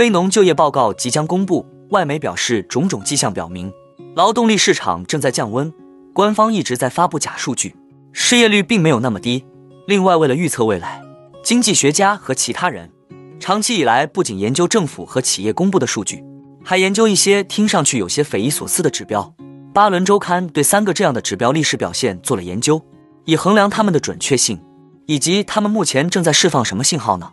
非农就业报告即将公布，外媒表示种种迹象表明，劳动力市场正在降温。官方一直在发布假数据，失业率并没有那么低。另外，为了预测未来，经济学家和其他人长期以来不仅研究政府和企业公布的数据，还研究一些听上去有些匪夷所思的指标。巴伦周刊对三个这样的指标历史表现做了研究，以衡量它们的准确性，以及它们目前正在释放什么信号呢？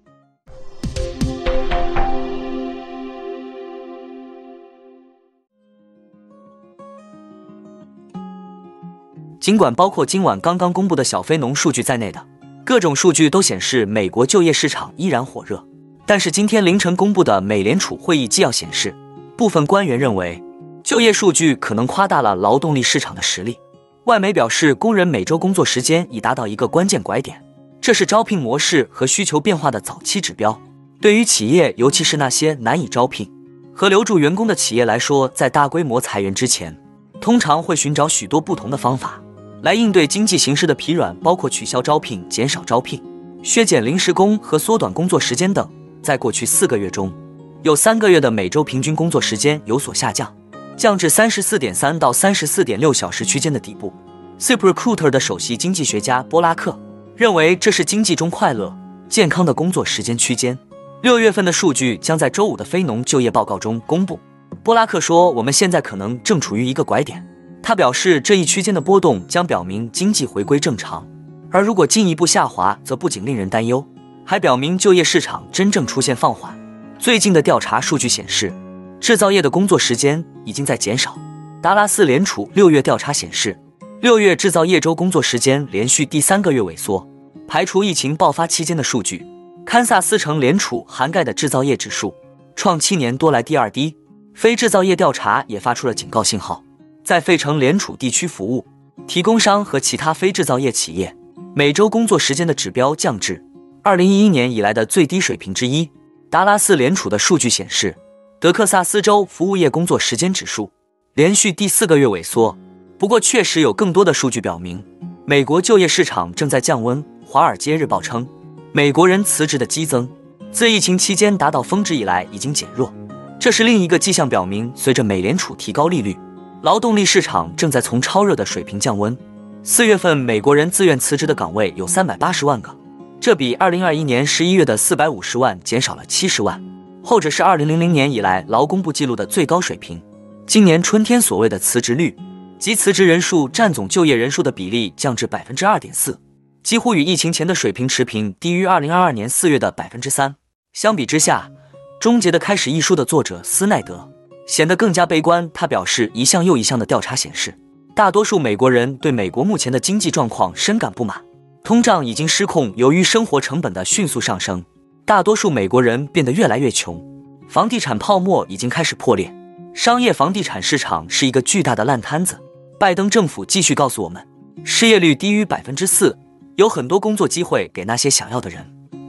尽管包括今晚刚刚公布的小非农数据在内的各种数据都显示美国就业市场依然火热。但是今天凌晨公布的美联储会议纪要显示，部分官员认为就业数据可能夸大了劳动力市场的实力。外媒表示，工人每周工作时间已达到一个关键拐点，这是招聘模式和需求变化的早期指标。对于企业，尤其是那些难以招聘和留住员工的企业来说，在大规模裁员之前，通常会寻找许多不同的方法来应对经济形势的疲软，包括取消招聘、减少招聘、削减临时工和缩短工作时间等。在过去四个月中，有三个月的每周平均工作时间有所下降，降至三十四点三到三十四点六小时区间的底部。ZipRecruiter 的首席经济学家波拉克认为，这是经济中快乐、健康的工作时间区间。六月份的数据将在周五的非农就业报告中公布。波拉克说：“我们现在可能正处于一个拐点。”他表示，这一区间的波动将表明经济回归正常，而如果进一步下滑，则不仅令人担忧。还表明就业市场真正出现放缓。最近的调查数据显示，制造业的工作时间已经在减少。达拉斯联储六月调查显示，六月制造业周工作时间连续第三个月萎缩。排除疫情爆发期间的数据，堪萨斯城联储涵盖的制造业指数创七年多来第二低。非制造业调查也发出了警告信号，在费城联储地区服务提供商和其他非制造业企业每周工作时间的指标降至。二零一一年以来的最低水平之一。达拉斯联储的数据显示，德克萨斯州服务业工作时间指数连续第四个月萎缩。不过，确实有更多的数据表明，美国就业市场正在降温。华尔街日报称，美国人辞职的激增自疫情期间达到峰值以来已经减弱。这是另一个迹象，表明随着美联储提高利率，劳动力市场正在从超热的水平降温。四月份，美国人自愿辞职的岗位有三百八十万个。这比二零二一年十一月的四百五十万减少了七十万，后者是二零零零年以来劳工部记录的最高水平。今年春天所谓的辞职率及辞职人数占总就业人数的比例降至百分之二点四，几乎与疫情前的水平持平，低于二零二二年四月的百分之三。相比之下，《终结的开始》一书的作者斯奈德显得更加悲观。他表示，一项又一项的调查显示，大多数美国人对美国目前的经济状况深感不满。通胀已经失控，由于生活成本的迅速上升，大多数美国人变得越来越穷。房地产泡沫已经开始破裂，商业房地产市场是一个巨大的烂摊子。拜登政府继续告诉我们，失业率低于百分之四，有很多工作机会给那些想要的人。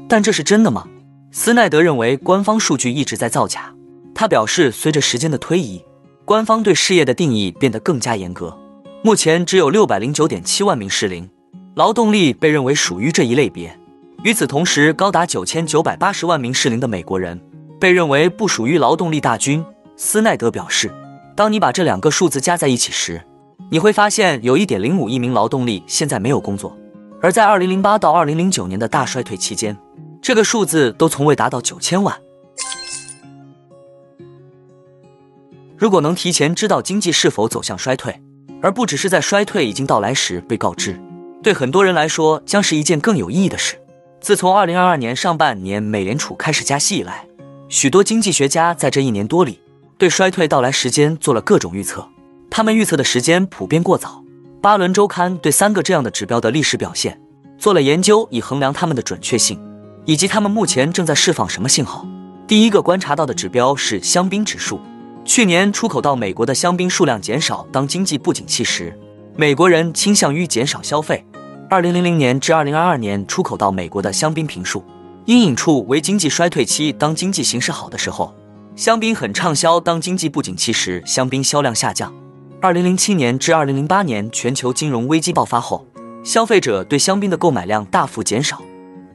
但这是真的吗？斯奈德认为官方数据一直在造假。他表示，随着时间的推移，官方对失业的定义变得更加严格。目前只有六百零九点七万名适龄。劳动力被认为属于这一类别。与此同时，高达九千九百八十万名适龄的美国人被认为不属于劳动力大军。斯奈德表示，当你把这两个数字加在一起时，你会发现有一点零五亿名劳动力现在没有工作。而在二零零八到二零零九年的大衰退期间，这个数字都从未达到九千万。如果能提前知道经济是否走向衰退，而不只是在衰退已经到来时被告知。对很多人来说，将是一件更有意义的事。自从2022年上半年美联储开始加息以来，许多经济学家在这一年多里对衰退到来时间做了各种预测。他们预测的时间普遍过早。巴伦周刊对三个这样的指标的历史表现做了研究，以衡量它们的准确性，以及它们目前正在释放什么信号。第一个观察到的指标是香槟指数。去年出口到美国的香槟数量减少，当经济不景气时，美国人倾向于减少消费。二零零零年至二零二二年出口到美国的香槟瓶数，阴影处为经济衰退期。当经济形势好的时候，香槟很畅销；当经济不景气时，香槟销量下降。二零零七年至二零零八年全球金融危机爆发后，消费者对香槟的购买量大幅减少。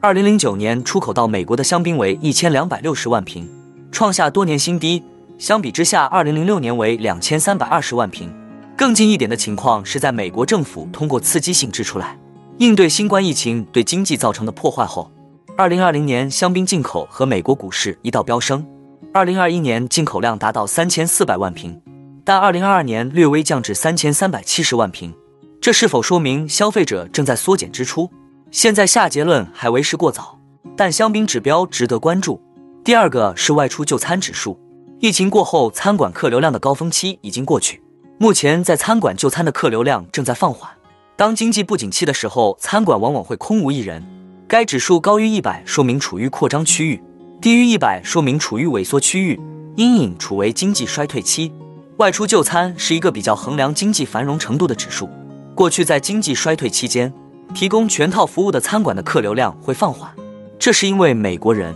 二零零九年出口到美国的香槟为一千两百六十万瓶，创下多年新低。相比之下，二零零六年为两千三百二十万瓶。更近一点的情况是在美国政府通过刺激性支出来。应对新冠疫情对经济造成的破坏后，二零二零年香槟进口和美国股市一道飙升。二零二一年进口量达到三千四百万瓶，但二零二二年略微降至三千三百七十万瓶。这是否说明消费者正在缩减支出？现在下结论还为时过早，但香槟指标值得关注。第二个是外出就餐指数，疫情过后餐馆客流量的高峰期已经过去，目前在餐馆就餐的客流量正在放缓。当经济不景气的时候，餐馆往往会空无一人。该指数高于一百，说明处于扩张区域；低于一百，说明处于萎缩区域。阴影处为经济衰退期。外出就餐是一个比较衡量经济繁荣程度的指数。过去在经济衰退期间，提供全套服务的餐馆的客流量会放缓，这是因为美国人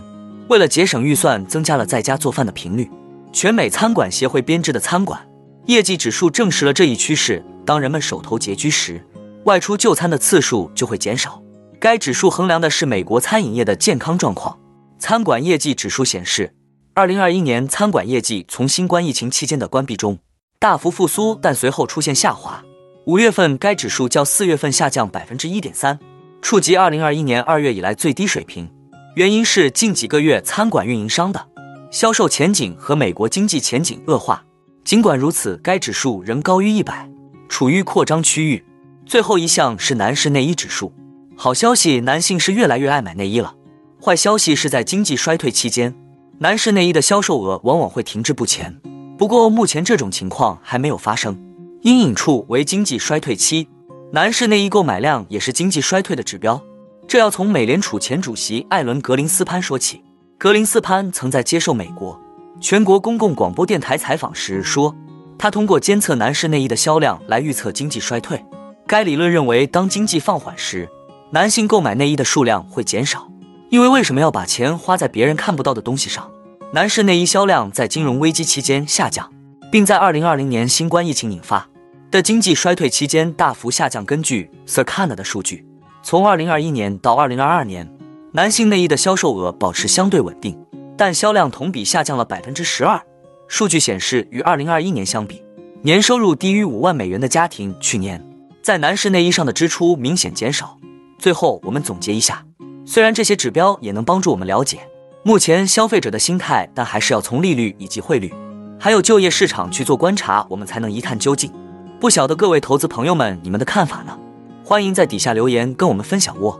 为了节省预算，增加了在家做饭的频率。全美餐馆协会编制的餐馆业绩指数证实了这一趋势。当人们手头拮据时，外出就餐的次数就会减少。该指数衡量的是美国餐饮业的健康状况。餐馆业绩指数显示，二零二一年餐馆业绩从新冠疫情期间的关闭中大幅复苏，但随后出现下滑。五月份该指数较四月份下降百分之一点三，触及二零二一年二月以来最低水平。原因是近几个月餐馆运营商的销售前景和美国经济前景恶化。尽管如此，该指数仍高于一百，处于扩张区域。最后一项是男士内衣指数。好消息，男性是越来越爱买内衣了。坏消息是在经济衰退期间，男士内衣的销售额往往会停滞不前。不过目前这种情况还没有发生。阴影处为经济衰退期，男士内衣购买量也是经济衰退的指标。这要从美联储前主席艾伦·格林斯潘说起。格林斯潘曾在接受美国全国公共广播电台采访时说，他通过监测男士内衣的销量来预测经济衰退。该理论认为，当经济放缓时，男性购买内衣的数量会减少。因为为什么要把钱花在别人看不到的东西上？男士内衣销量在金融危机期间下降，并在2020年新冠疫情引发的经济衰退期间大幅下降。根据 Circana 的数据，从2021年到2022年，男性内衣的销售额保持相对稳定，但销量同比下降了百分之十二。数据显示，与2021年相比，年收入低于五万美元的家庭去年。在男士内衣上的支出明显减少。最后，我们总结一下，虽然这些指标也能帮助我们了解目前消费者的心态，但还是要从利率以及汇率，还有就业市场去做观察，我们才能一探究竟。不晓得各位投资朋友们，你们的看法呢？欢迎在底下留言跟我们分享哦。